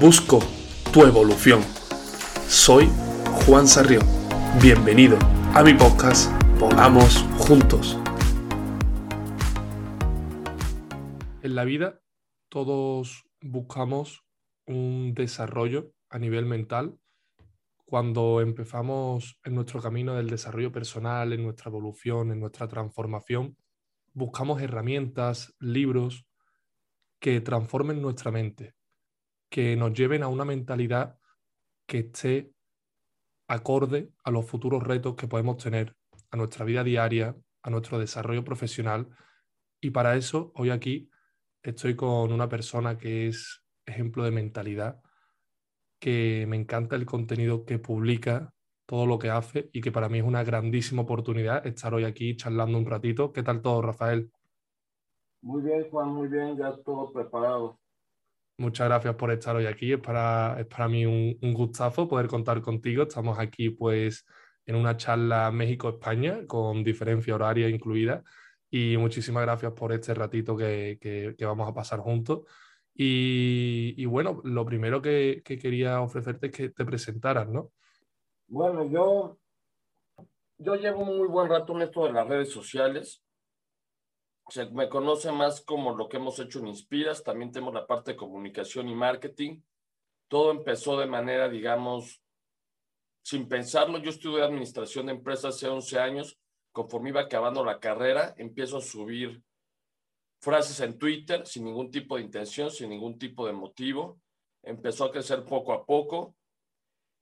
busco tu evolución. Soy Juan Sarrión. Bienvenido a mi podcast Volamos Juntos. En la vida todos buscamos un desarrollo a nivel mental cuando empezamos en nuestro camino del desarrollo personal, en nuestra evolución, en nuestra transformación, buscamos herramientas, libros que transformen nuestra mente, que nos lleven a una mentalidad que esté acorde a los futuros retos que podemos tener, a nuestra vida diaria, a nuestro desarrollo profesional. Y para eso, hoy aquí estoy con una persona que es ejemplo de mentalidad, que me encanta el contenido que publica, todo lo que hace y que para mí es una grandísima oportunidad estar hoy aquí charlando un ratito. ¿Qué tal todo, Rafael? Muy bien, Juan, muy bien, ya todo preparado. Muchas gracias por estar hoy aquí. Es para, es para mí un, gustazo poder contar contigo. Estamos aquí pues en una charla México-España con diferencia horaria incluida. Y muchísimas gracias por este ratito que, que, vamos a pasar juntos. Y, y, bueno, lo primero que, que, quería ofrecerte es que te presentaras, ¿no? Bueno, yo, yo llevo un muy buen rato en esto de las redes sociales. Se me conoce más como lo que hemos hecho en Inspiras, también tenemos la parte de comunicación y marketing. Todo empezó de manera, digamos, sin pensarlo. Yo estudié administración de empresas hace 11 años. Conforme iba acabando la carrera, empiezo a subir frases en Twitter sin ningún tipo de intención, sin ningún tipo de motivo. Empezó a crecer poco a poco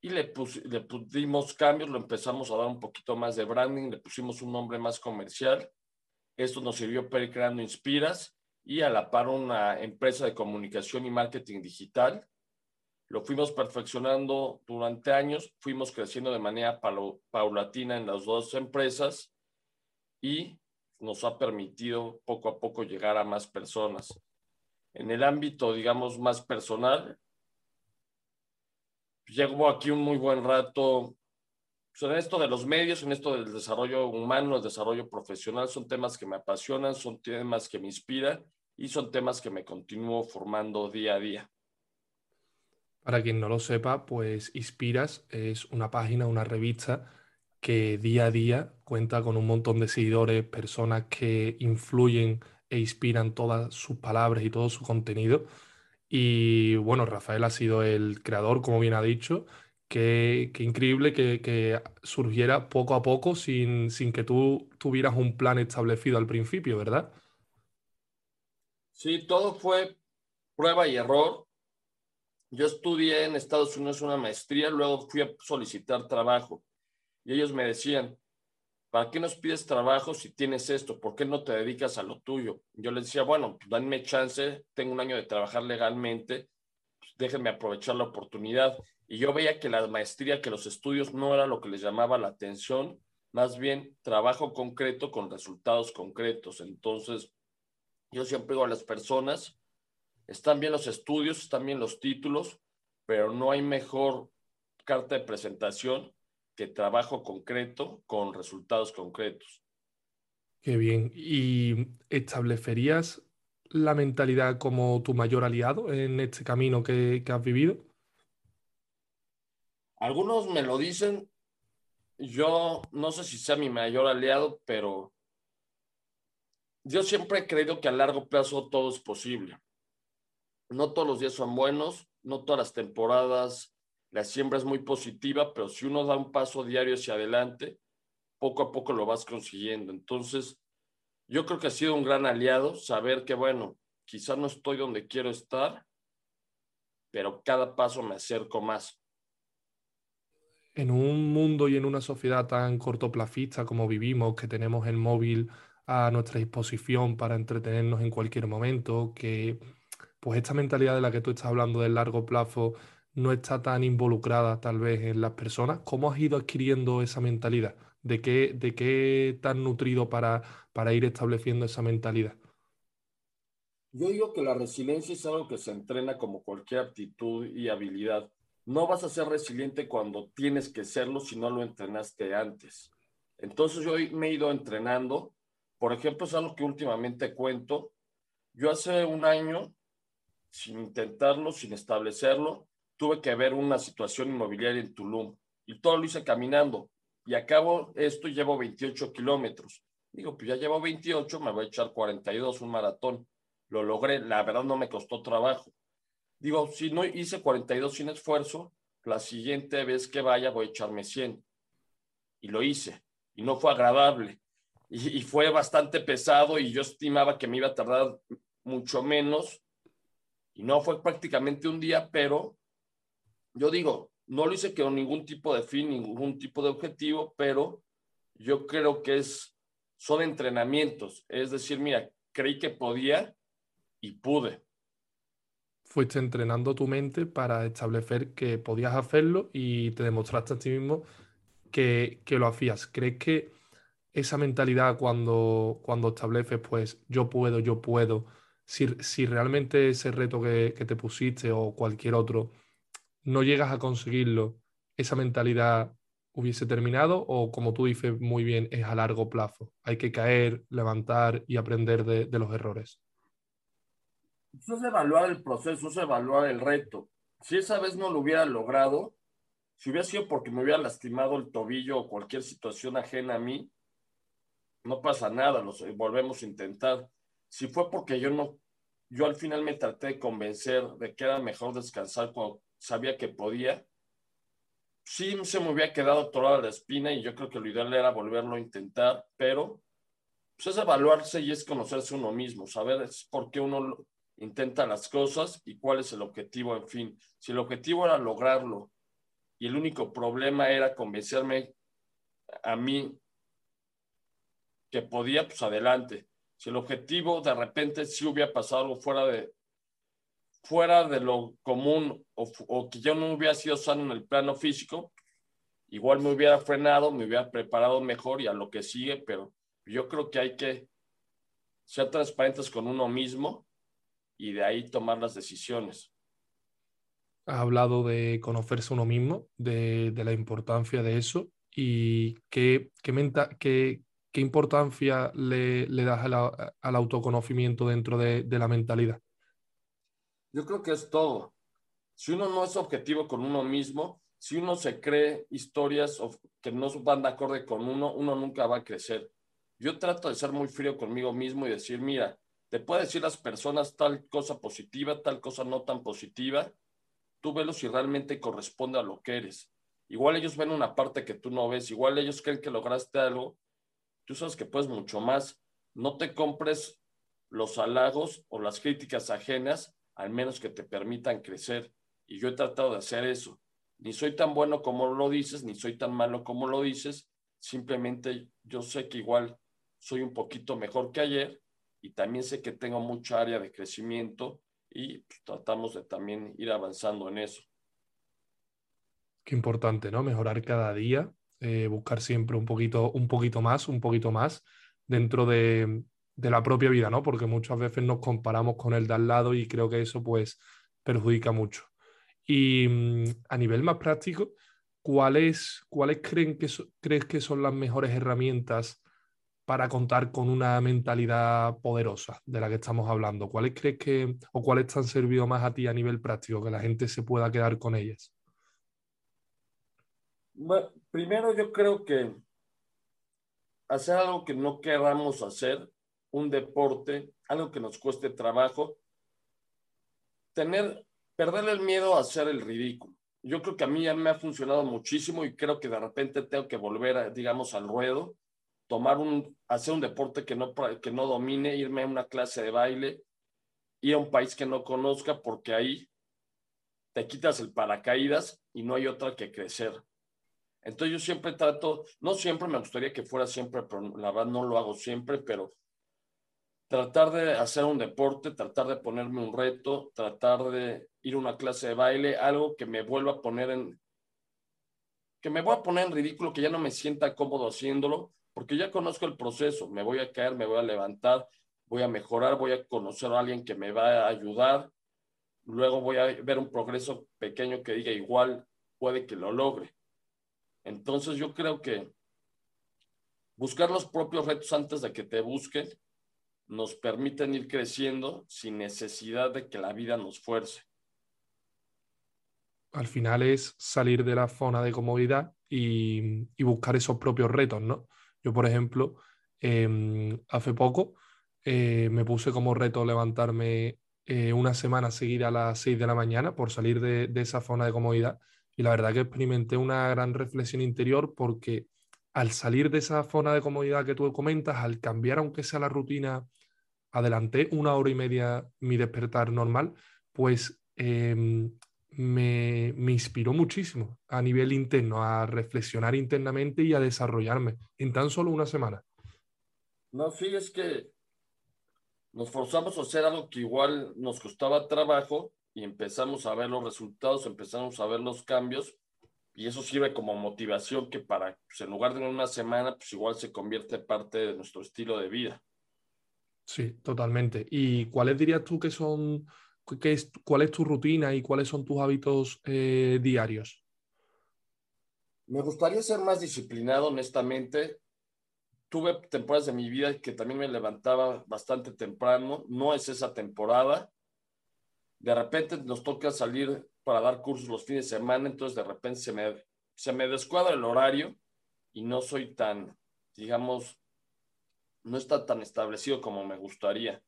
y le, le pusimos cambios, lo empezamos a dar un poquito más de branding, le pusimos un nombre más comercial esto nos sirvió para ir creando Inspiras y a la par una empresa de comunicación y marketing digital. Lo fuimos perfeccionando durante años, fuimos creciendo de manera paulatina en las dos empresas y nos ha permitido poco a poco llegar a más personas. En el ámbito, digamos, más personal, llevo aquí un muy buen rato en esto de los medios, en esto del desarrollo humano, el desarrollo profesional, son temas que me apasionan, son temas que me inspiran y son temas que me continúo formando día a día. Para quien no lo sepa, pues Inspiras es una página, una revista que día a día cuenta con un montón de seguidores, personas que influyen e inspiran todas sus palabras y todo su contenido. Y bueno, Rafael ha sido el creador, como bien ha dicho, Qué, increíble que, que, surgiera poco a poco sin, sin que tú tuvieras un plan establecido al principio, ¿verdad? Sí, todo fue prueba y error. Yo estudié en Estados Unidos una maestría, luego fui a solicitar trabajo y ellos me decían, ¿para qué nos pides trabajo si tienes esto? ¿Por qué no te dedicas a lo tuyo? Yo les decía, bueno, pues danme chance, tengo un año de trabajar legalmente, pues déjenme aprovechar la oportunidad. Y yo veía que la maestría, que los estudios no era lo que les llamaba la atención, más bien trabajo concreto con resultados concretos. Entonces, yo siempre digo a las personas, están bien los estudios, están bien los títulos, pero no hay mejor carta de presentación que trabajo concreto con resultados concretos. Qué bien. ¿Y establecerías la mentalidad como tu mayor aliado en este camino que, que has vivido? Algunos me lo dicen, yo no sé si sea mi mayor aliado, pero yo siempre he creído que a largo plazo todo es posible. No todos los días son buenos, no todas las temporadas, la siembra es muy positiva, pero si uno da un paso diario hacia adelante, poco a poco lo vas consiguiendo. Entonces, yo creo que ha sido un gran aliado saber que, bueno, quizá no estoy donde quiero estar, pero cada paso me acerco más en un mundo y en una sociedad tan cortoplacista como vivimos, que tenemos el móvil a nuestra disposición para entretenernos en cualquier momento, que pues esta mentalidad de la que tú estás hablando del largo plazo no está tan involucrada tal vez en las personas, ¿cómo has ido adquiriendo esa mentalidad? ¿De qué, de qué tan nutrido para, para ir estableciendo esa mentalidad? Yo digo que la resiliencia es algo que se entrena como cualquier aptitud y habilidad no vas a ser resiliente cuando tienes que serlo si no lo entrenaste antes. Entonces yo me he ido entrenando. Por ejemplo, es algo que últimamente cuento. Yo hace un año sin intentarlo, sin establecerlo, tuve que ver una situación inmobiliaria en Tulum y todo lo hice caminando. Y acabo esto llevo 28 kilómetros. Digo, pues ya llevo 28, me voy a echar 42, un maratón. Lo logré, la verdad no me costó trabajo. Digo, si no hice 42 sin esfuerzo, la siguiente vez que vaya voy a echarme 100. Y lo hice. Y no fue agradable. Y, fue bastante pesado y yo estimaba que me iba a tardar mucho menos. Y no fue prácticamente un día, pero yo digo, no lo hice con ningún tipo de fin, ningún tipo de objetivo, pero yo creo que es, son entrenamientos. Es decir, mira, creí que podía y pude. Fuiste entrenando tu mente para establecer que podías hacerlo y te demostraste a ti mismo que, que lo hacías. ¿Crees que esa mentalidad cuando, cuando estableces, pues yo puedo, yo puedo, si, si realmente ese reto que, que te pusiste o cualquier otro no llegas a conseguirlo, esa mentalidad hubiese terminado o como tú dices muy bien, es a largo plazo. Hay que caer, levantar y aprender de, los errores. Es evaluar el proceso, es evaluar el reto. Si esa vez no lo hubiera logrado, si hubiera sido porque me hubiera lastimado el tobillo o cualquier situación ajena a mí, no pasa nada, lo volvemos a intentar. Si fue porque yo no, yo al final me traté de convencer de que era mejor descansar cuando sabía que podía. Sí, se me había quedado toda la espina y yo creo que lo ideal era volverlo a intentar, pero pues es evaluarse y es conocerse uno mismo, saber por qué uno intenta las cosas y cuál es el objetivo, en fin. Si el objetivo era lograrlo y el único problema era convencerme a mí que podía, pues adelante. Si el objetivo de repente sí hubiera pasado algo fuera de, fuera de lo común o, que yo no hubiera sido sano en el plano físico, igual me hubiera frenado, me hubiera preparado mejor y a lo que sigue, pero yo creo que hay que ser transparentes con uno mismo y de ahí tomar las decisiones. Has hablado de conocerse uno mismo, de, la importancia de eso y qué, qué, qué, importancia le, das al autoconocimiento dentro de la mentalidad. Yo creo que es todo. Si uno no es objetivo con uno mismo, si uno se cree historias que no van de acorde con uno, uno nunca va a crecer. Yo trato de ser muy frío conmigo mismo y decir, mira, te pueden decir las personas tal cosa positiva, tal cosa no tan positiva, tú velo si realmente corresponde a lo que eres. Igual ellos ven una parte que tú no ves, igual ellos creen que lograste algo, tú sabes que puedes mucho más. No te compres los halagos o las críticas ajenas al menos que te permitan crecer. Y yo he tratado de hacer eso. Ni soy tan bueno como lo dices, ni soy tan malo como lo dices. Simplemente yo sé que igual soy un poquito mejor que ayer y también sé que tengo mucha área de crecimiento y pues, tratamos de también ir avanzando en eso. Qué importante, ¿no? Mejorar cada día, eh, buscar siempre un poquito, un poquito más, un poquito más dentro de, de la propia vida, ¿no? Porque muchas veces nos comparamos con el de al lado y creo que eso pues perjudica mucho. Y mm, a nivel más práctico, ¿cuáles, creen que crees que son las mejores herramientas para contar con una mentalidad poderosa de la que estamos hablando? ¿Cuáles crees que o cuáles te han servido más a ti a nivel práctico que la gente se pueda quedar con ellas? Bueno, primero yo creo que hacer algo que no queramos hacer un deporte, algo que nos cueste trabajo, tener, perder el miedo a hacer el ridículo. Yo creo que a mí ya me ha funcionado muchísimo y creo que de repente tengo que volver, digamos, al ruedo, tomar un, hacer un deporte que no, que no domine, irme a una clase de baile, ir a un país que no conozca, porque ahí te quitas el paracaídas y no hay otra que crecer. Entonces yo siempre trato, no siempre me gustaría que fuera siempre, pero la verdad no lo hago siempre, pero tratar de hacer un deporte, tratar de ponerme un reto, tratar de ir a una clase de baile, algo que me vuelva a poner en, que me voy a poner en ridículo, que ya no me sienta cómodo haciéndolo, porque ya conozco el proceso, me voy a caer, me voy a levantar, voy a mejorar, voy a conocer a alguien que me va a ayudar, luego voy a ver un progreso pequeño que diga igual puede que lo logre. Entonces yo creo que buscar los propios retos antes de que te busquen nos permiten ir creciendo sin necesidad de que la vida nos fuerce. Al final es salir de la zona de comodidad y, buscar esos propios retos, ¿no? Yo, por ejemplo, em, hace poco eh, me puse como reto levantarme eh, una semana seguida a las 6 de la mañana por salir de, de esa zona de comodidad. Y la verdad que experimenté una gran reflexión interior porque al salir de esa zona de comodidad que tú comentas, al cambiar aunque sea la rutina, adelanté una hora y media mi despertar normal, pues em, me, me, inspiró muchísimo a nivel interno, a reflexionar internamente y a desarrollarme en tan solo una semana. No, sí, es que nos forzamos a hacer algo que igual nos costaba trabajo y empezamos a ver los resultados, empezamos a ver los cambios y eso sirve como motivación que para, pues, en lugar de una semana, pues igual se convierte parte de nuestro estilo de vida. Sí, totalmente. ¿Y cuáles dirías tú que son, qué es, cuál es tu rutina y cuáles son tus hábitos eh, diarios? Me gustaría ser más disciplinado, honestamente. Tuve temporadas de mi vida que también me levantaba bastante temprano. No es esa temporada. De repente nos toca salir para dar cursos los fines de semana, entonces de repente se me, se me descuadra el horario y no soy tan, digamos, no está tan establecido como me gustaría.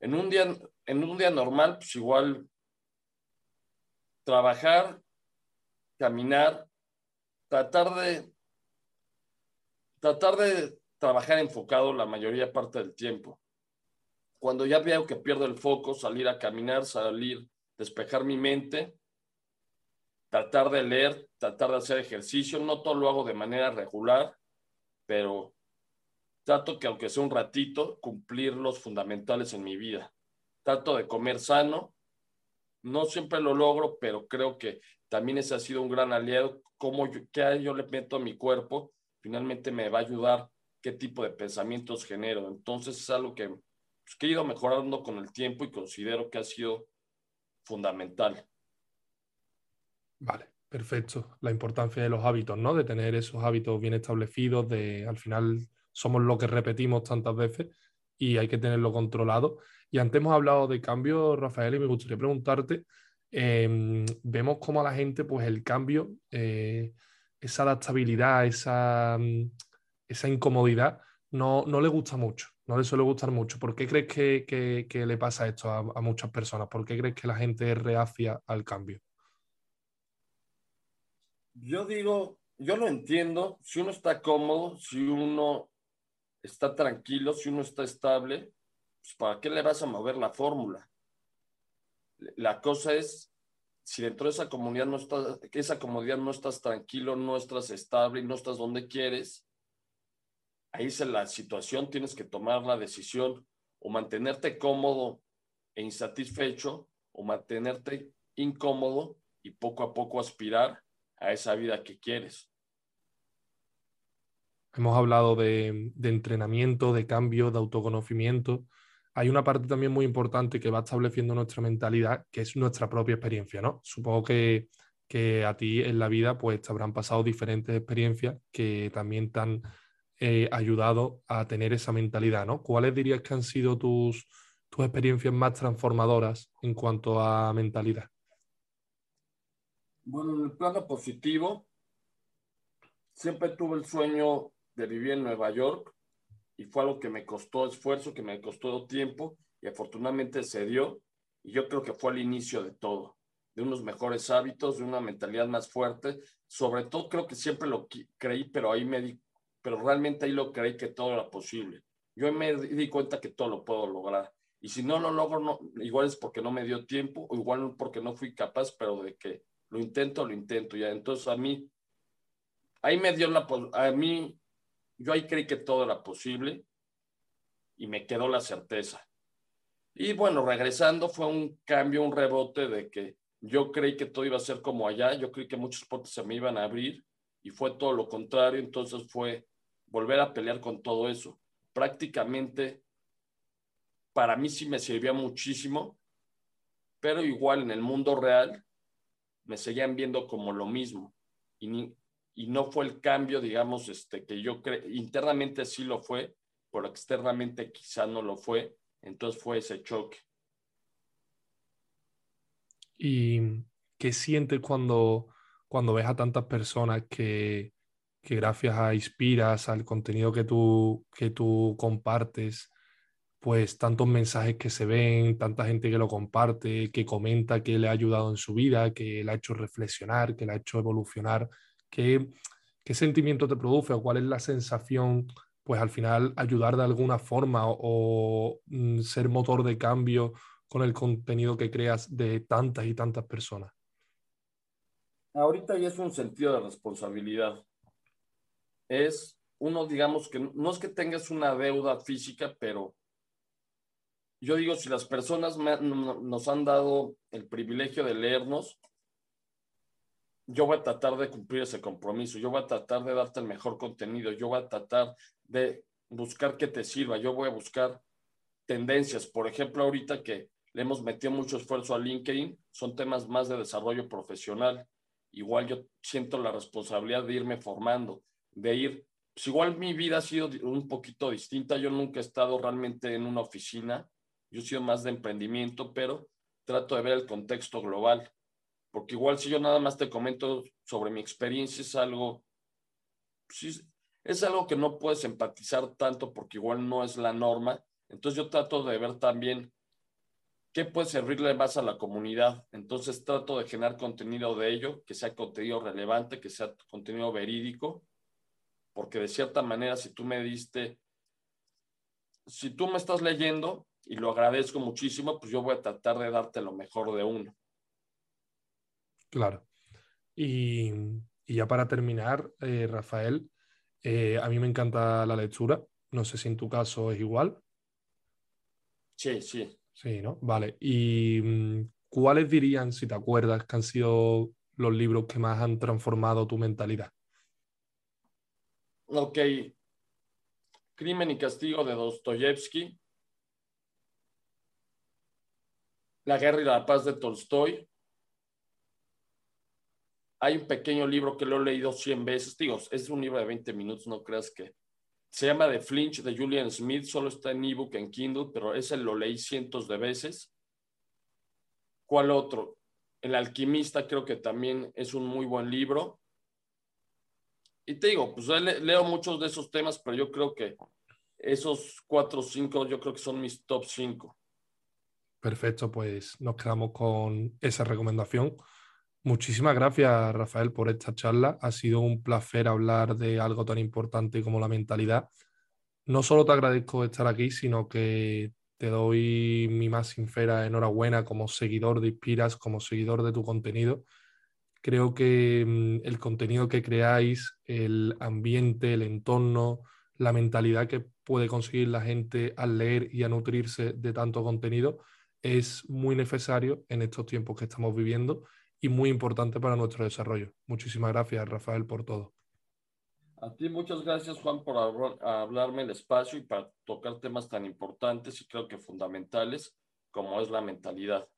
En un día, en un día normal, pues igual trabajar, caminar, tratar de tratar de trabajar enfocado la mayoría parte del tiempo. Cuando ya veo que pierdo el foco, salir a caminar, salir despejar mi mente, tratar de leer, tratar de hacer ejercicio. No todo lo hago de manera regular, pero trato que aunque sea un ratito, cumplir los fundamentales en mi vida. Trato de comer sano. No siempre lo logro, pero creo que también ese ha sido un gran aliado. Cómo yo, qué yo le meto a mi cuerpo, finalmente me va a ayudar qué tipo de pensamientos genero. Entonces es algo que, pues, que he ido mejorando con el tiempo y considero que ha sido fundamental. Vale, perfecto. La importancia de los hábitos, ¿no? De tener esos hábitos bien establecidos, de al final somos lo que repetimos tantas veces y hay que tenerlo controlado. Y antes hemos hablado de cambio, Rafael, y me gustaría preguntarte, em, vemos cómo a la gente, pues el cambio, eh, esa adaptabilidad, esa, esa incomodidad, no, no le gusta mucho no le suele gustar mucho. ¿Por qué crees que, le pasa esto a, muchas personas? ¿Por qué crees que la gente reacia al cambio? Yo digo, yo lo entiendo. Si uno está cómodo, si uno está tranquilo, si uno está estable, pues ¿para qué le vas a mover la fórmula? La cosa es, si dentro de esa comunidad no estás, esa comodidad no estás tranquilo, no estás estable no estás donde quieres, ahí es la situación, tienes que tomar la decisión o mantenerte cómodo e insatisfecho o mantenerte incómodo y poco a poco aspirar a esa vida que quieres. Hemos hablado de, entrenamiento, de cambio, de autoconocimiento. Hay una parte también muy importante que va estableciendo nuestra mentalidad, que es nuestra propia experiencia, ¿no? Supongo que, que a ti en la vida pues te habrán pasado diferentes experiencias que también tan eh, ayudado a tener esa mentalidad, ¿no? ¿Cuáles dirías que han sido tus, tus experiencias más transformadoras en cuanto a mentalidad? Bueno, en el plano positivo, siempre tuve el sueño de vivir en Nueva York y fue algo que me costó esfuerzo, que me costó tiempo y afortunadamente se dio. Y yo creo que fue el inicio de todo, de unos mejores hábitos, de una mentalidad más fuerte. Sobre todo creo que siempre lo creí, pero ahí me di pero realmente ahí lo creí que todo era posible. Yo me di cuenta que todo lo puedo lograr. Y si no lo logro, no, igual es porque no me dio tiempo, o igual porque no fui capaz, pero de que lo intento, lo intento ya. Entonces a mí, ahí me dio la, a mí, yo ahí creí que todo era posible y me quedó la certeza. Y bueno, regresando fue un cambio, un rebote de que yo creí que todo iba a ser como allá, yo creí que muchos puertas se me iban a abrir y fue todo lo contrario, entonces fue volver a pelear con todo eso. Prácticamente para mí sí me sirvió muchísimo, pero igual en el mundo real me seguían viendo como lo mismo y, y no fue el cambio, digamos, este, que yo creo, internamente sí lo fue, pero externamente quizá no lo fue. Entonces fue ese choque. ¿Y qué sientes cuando, cuando ves a tantas personas que, que gracias a Inspiras, al contenido que tú, que tú compartes, pues tantos mensajes que se ven, tanta gente que lo comparte, que comenta que le ha ayudado en su vida, que le ha hecho reflexionar, que le ha hecho evolucionar. ¿Qué, qué sentimiento te produce o cuál es la sensación? Pues al final ayudar de alguna forma o, mm, ser motor de cambio con el contenido que creas de tantas y tantas personas. Ahorita ya es un sentido de responsabilidad. Es uno, digamos que no es que tengas una deuda física, pero yo digo, si las personas nos han dado el privilegio de leernos, yo voy a tratar de cumplir ese compromiso, yo voy a tratar de darte el mejor contenido, yo voy a tratar de buscar que te sirva, yo voy a buscar tendencias. Por ejemplo, ahorita que le hemos metido mucho esfuerzo a LinkedIn, son temas más de desarrollo profesional. Igual yo siento la responsabilidad de irme formando, de ir, pues igual mi vida ha sido un poquito distinta, yo nunca he estado realmente en una oficina, yo he sido más de emprendimiento, pero trato de ver el contexto global, porque igual si yo nada más te comento sobre mi experiencia es algo, pues es algo que no puedes empatizar tanto porque igual no es la norma. Entonces yo trato de ver también qué puede servirle más a la comunidad. Entonces trato de generar contenido de ello, que sea contenido relevante, que sea contenido verídico, porque de cierta manera si tú me diste, si tú me estás leyendo, y lo agradezco muchísimo, pues yo voy a tratar de darte lo mejor de uno. Claro. Y, ya para terminar, eh, Rafael, eh, a mí me encanta la lectura. No sé si en tu caso es igual. Sí, sí. Sí, ¿no? Vale. ¿Y mm, cuáles dirían, si te acuerdas, que han sido los libros que más han transformado tu mentalidad? Ok. Crimen y Castigo de Dostoyevsky. La guerra y la paz de Tolstoy. Hay un pequeño libro que lo he leído 100 veces. Digo, es un libro de 20 minutos, no creas que. Se llama The Flinch de Julian Smith, solo está en ebook, en Kindle, pero ese lo leí cientos de veces. ¿Cuál otro? El alquimista creo que también es un muy buen libro. Y te digo, pues leo muchos de esos temas, pero yo creo que esos cuatro o cinco, yo creo que son mis top cinco. Perfecto, pues nos quedamos con esa recomendación. Muchísimas gracias, Rafael, por esta charla. Ha sido un placer hablar de algo tan importante como la mentalidad. No solo te agradezco estar aquí, sino que te doy mi más sincera enhorabuena como seguidor de Inspiras, como seguidor de tu contenido. Creo que mm, el contenido que creáis, el ambiente, el entorno, la mentalidad que puede conseguir la gente al leer y a nutrirse de tanto contenido, es muy necesario en estos tiempos que estamos viviendo y muy importante para nuestro desarrollo. Muchísimas gracias, Rafael, por todo. A ti muchas gracias, Juan, por hablarme el espacio y para tocar temas tan importantes y creo que fundamentales como es la mentalidad.